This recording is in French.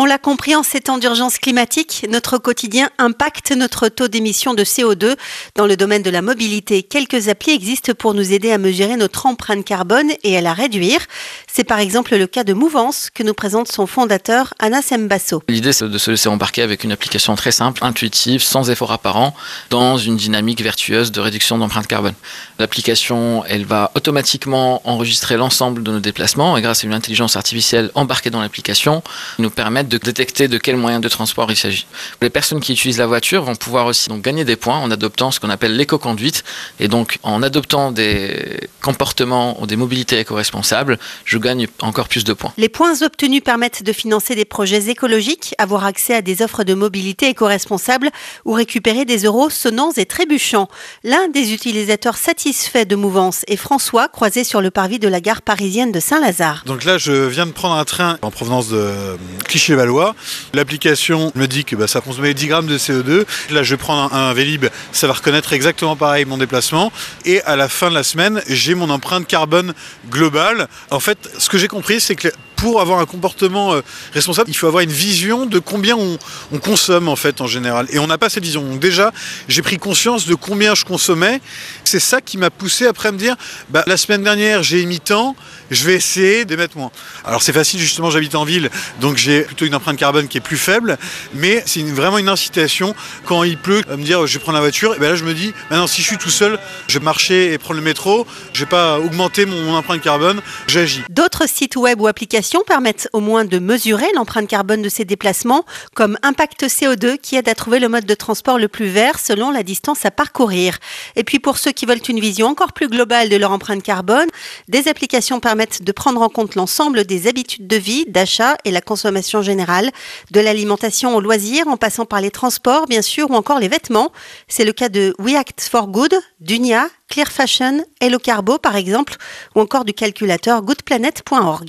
On l'a compris en ces temps d'urgence climatique, notre quotidien impacte notre taux d'émission de CO2. Dans le domaine de la mobilité, quelques applis existent pour nous aider à mesurer notre empreinte carbone et à la réduire. C'est par exemple le cas de Mouvance que nous présente son fondateur Anas Mbasso. L'idée c'est de se laisser embarquer avec une application très simple, intuitive, sans effort apparent, dans une dynamique vertueuse de réduction d'empreinte carbone. L'application, elle va automatiquement enregistrer l'ensemble de nos déplacements et grâce à une intelligence artificielle embarquée dans l'application, nous de détecter de quel moyen de transport il s'agit. Les personnes qui utilisent la voiture vont pouvoir aussi donc gagner des points en adoptant ce qu'on appelle l'éco-conduite. Et donc, en adoptant des comportements ou des mobilités éco-responsables, je gagne encore plus de points. Les points obtenus permettent de financer des projets écologiques, avoir accès à des offres de mobilité éco-responsables ou récupérer des euros sonnants et trébuchants. L'un des utilisateurs satisfaits de Mouvance est François, croisé sur le parvis de la gare parisienne de Saint-Lazare. Donc là, je viens de prendre un train en provenance de Clichy L'application me dit que bah, ça consommait 10 grammes de CO2. Là, je prends un, un, Vélib, ça va reconnaître exactement pareil mon déplacement. Et à la fin de la semaine, j'ai mon empreinte carbone globale. En fait, ce que j'ai compris, c'est que pour avoir un comportement euh, responsable, il faut avoir une vision de combien on, on consomme en fait en général. Et on n'a pas cette vision. Donc déjà, j'ai pris conscience de combien je consommais. C'est ça qui m'a poussé après à me dire, bah, la semaine dernière, j'ai émis tant, je vais essayer d'émettre moins. Alors c'est facile, justement, j'habite en ville, donc j'ai plutôt une empreinte carbone qui est plus faible, mais c'est vraiment une incitation quand il pleut à me dire, je vais prendre la voiture. Et bien là, je me dis, maintenant, si je suis tout seul, je vais marcher et prendre le métro, je vais pas augmenter mon empreinte carbone, j'agis. D'autres sites web ou applications permettent au moins de mesurer l'empreinte carbone de ces déplacements, comme Impact CO2 qui aide à trouver le mode de transport le plus vert selon la distance à parcourir. Et puis pour ceux qui veulent une vision encore plus globale de leur empreinte carbone, des applications permettent de prendre en compte l'ensemble des habitudes de vie, d'achat et la consommation générale, de l'alimentation au loisir en passant par les transports bien sûr ou encore les vêtements. C'est le cas de We Act for Good, Dunia, Clear Fashion, Hello Carbo par exemple, ou encore du calculateur goodplanet.org.